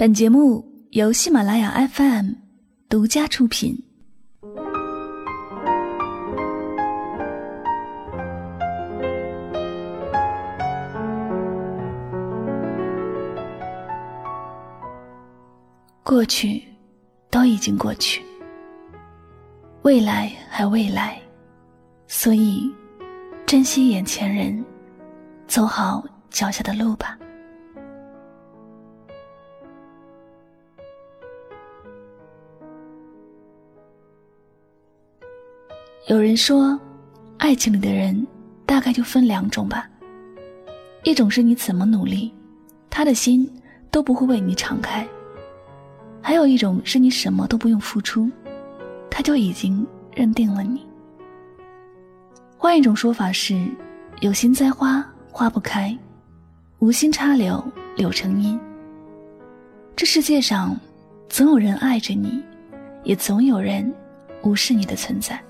本节目由喜马拉雅 FM 独家出品。过去都已经过去，未来还未来，所以珍惜眼前人，走好脚下的路吧。有人说，爱情里的人大概就分两种吧。一种是你怎么努力，他的心都不会为你敞开；还有一种是你什么都不用付出，他就已经认定了你。换一种说法是，有心栽花花不开，无心插柳柳成荫。这世界上，总有人爱着你，也总有人无视你的存在。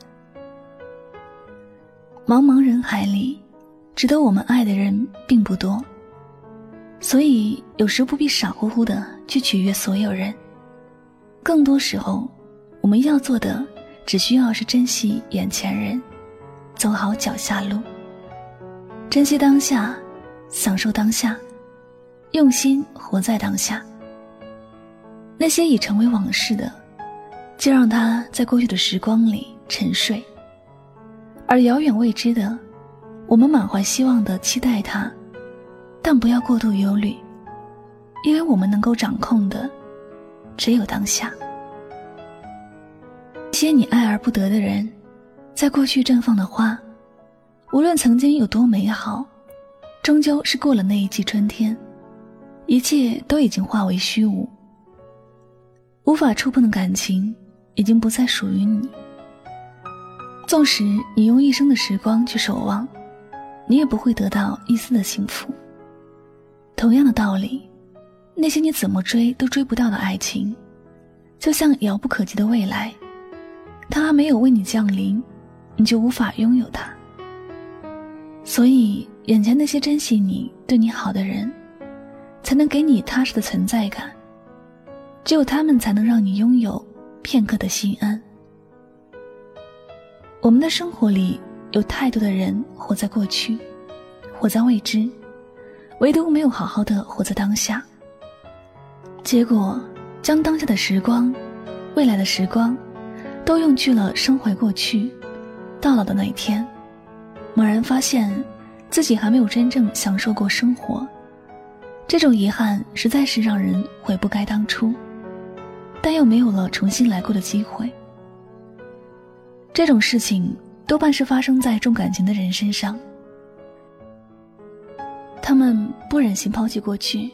茫茫人海里，值得我们爱的人并不多，所以有时不必傻乎乎的去取悦所有人。更多时候，我们要做的，只需要是珍惜眼前人，走好脚下路，珍惜当下，享受当下，用心活在当下。那些已成为往事的，就让它在过去的时光里沉睡。而遥远未知的，我们满怀希望的期待它，但不要过度忧虑，因为我们能够掌控的，只有当下。些你爱而不得的人，在过去绽放的花，无论曾经有多美好，终究是过了那一季春天，一切都已经化为虚无。无法触碰的感情，已经不再属于你。纵使你用一生的时光去守望，你也不会得到一丝的幸福。同样的道理，那些你怎么追都追不到的爱情，就像遥不可及的未来，它还没有为你降临，你就无法拥有它。所以，眼前那些珍惜你、对你好的人，才能给你踏实的存在感。只有他们，才能让你拥有片刻的心安。我们的生活里有太多的人活在过去，活在未知，唯独没有好好的活在当下。结果，将当下的时光、未来的时光，都用去了生怀过去。到老的那一天，猛然发现自己还没有真正享受过生活，这种遗憾实在是让人悔不该当初，但又没有了重新来过的机会。这种事情多半是发生在重感情的人身上，他们不忍心抛弃过去，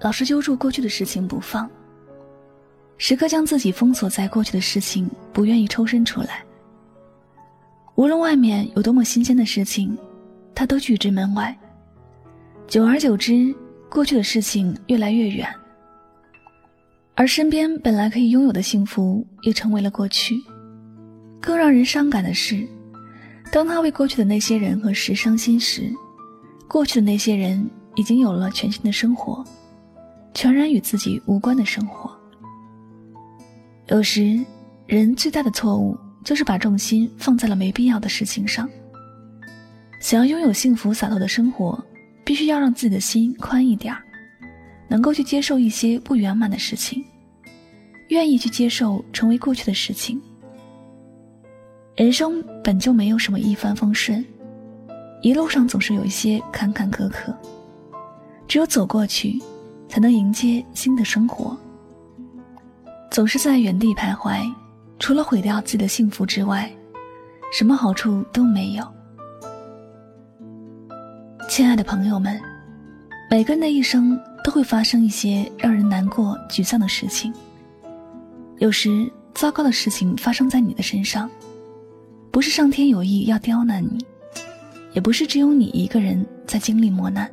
老是揪住过去的事情不放，时刻将自己封锁在过去的事情，不愿意抽身出来。无论外面有多么新鲜的事情，他都拒之门外。久而久之，过去的事情越来越远，而身边本来可以拥有的幸福，也成为了过去。更让人伤感的是，当他为过去的那些人和事伤心时，过去的那些人已经有了全新的生活，全然与自己无关的生活。有时，人最大的错误就是把重心放在了没必要的事情上。想要拥有幸福洒脱的生活，必须要让自己的心宽一点儿，能够去接受一些不圆满的事情，愿意去接受成为过去的事情。人生本就没有什么一帆风顺，一路上总是有一些坎坎坷坷。只有走过去，才能迎接新的生活。总是在原地徘徊，除了毁掉自己的幸福之外，什么好处都没有。亲爱的朋友们，每个人的一生都会发生一些让人难过、沮丧的事情。有时，糟糕的事情发生在你的身上。不是上天有意要刁难你，也不是只有你一个人在经历磨难。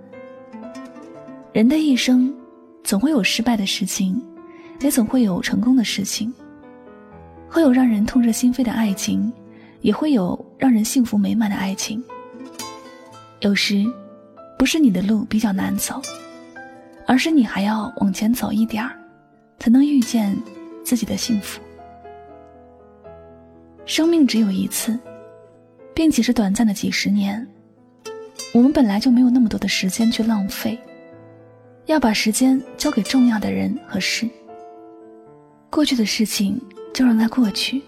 人的一生，总会有失败的事情，也总会有成功的事情。会有让人痛彻心扉的爱情，也会有让人幸福美满的爱情。有时，不是你的路比较难走，而是你还要往前走一点儿，才能遇见自己的幸福。生命只有一次，并且是短暂的几十年，我们本来就没有那么多的时间去浪费，要把时间交给重要的人和事。过去的事情就让它过去，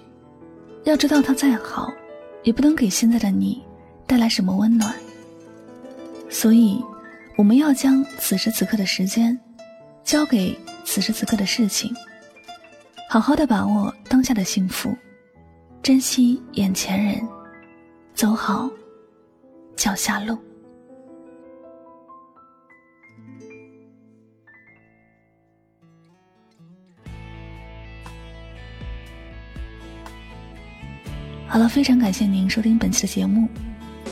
要知道它再好，也不能给现在的你带来什么温暖。所以，我们要将此时此刻的时间，交给此时此刻的事情，好好的把握当下的幸福，珍惜眼前人，走好脚下路。好了，非常感谢您收听本期的节目。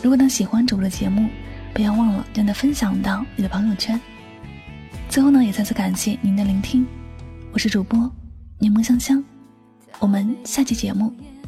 如果能喜欢主播的节目，不要忘了将它分享到你的朋友圈。最后呢，也再次感谢您的聆听，我是主播柠檬香香，我们下期节目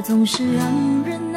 总是让人。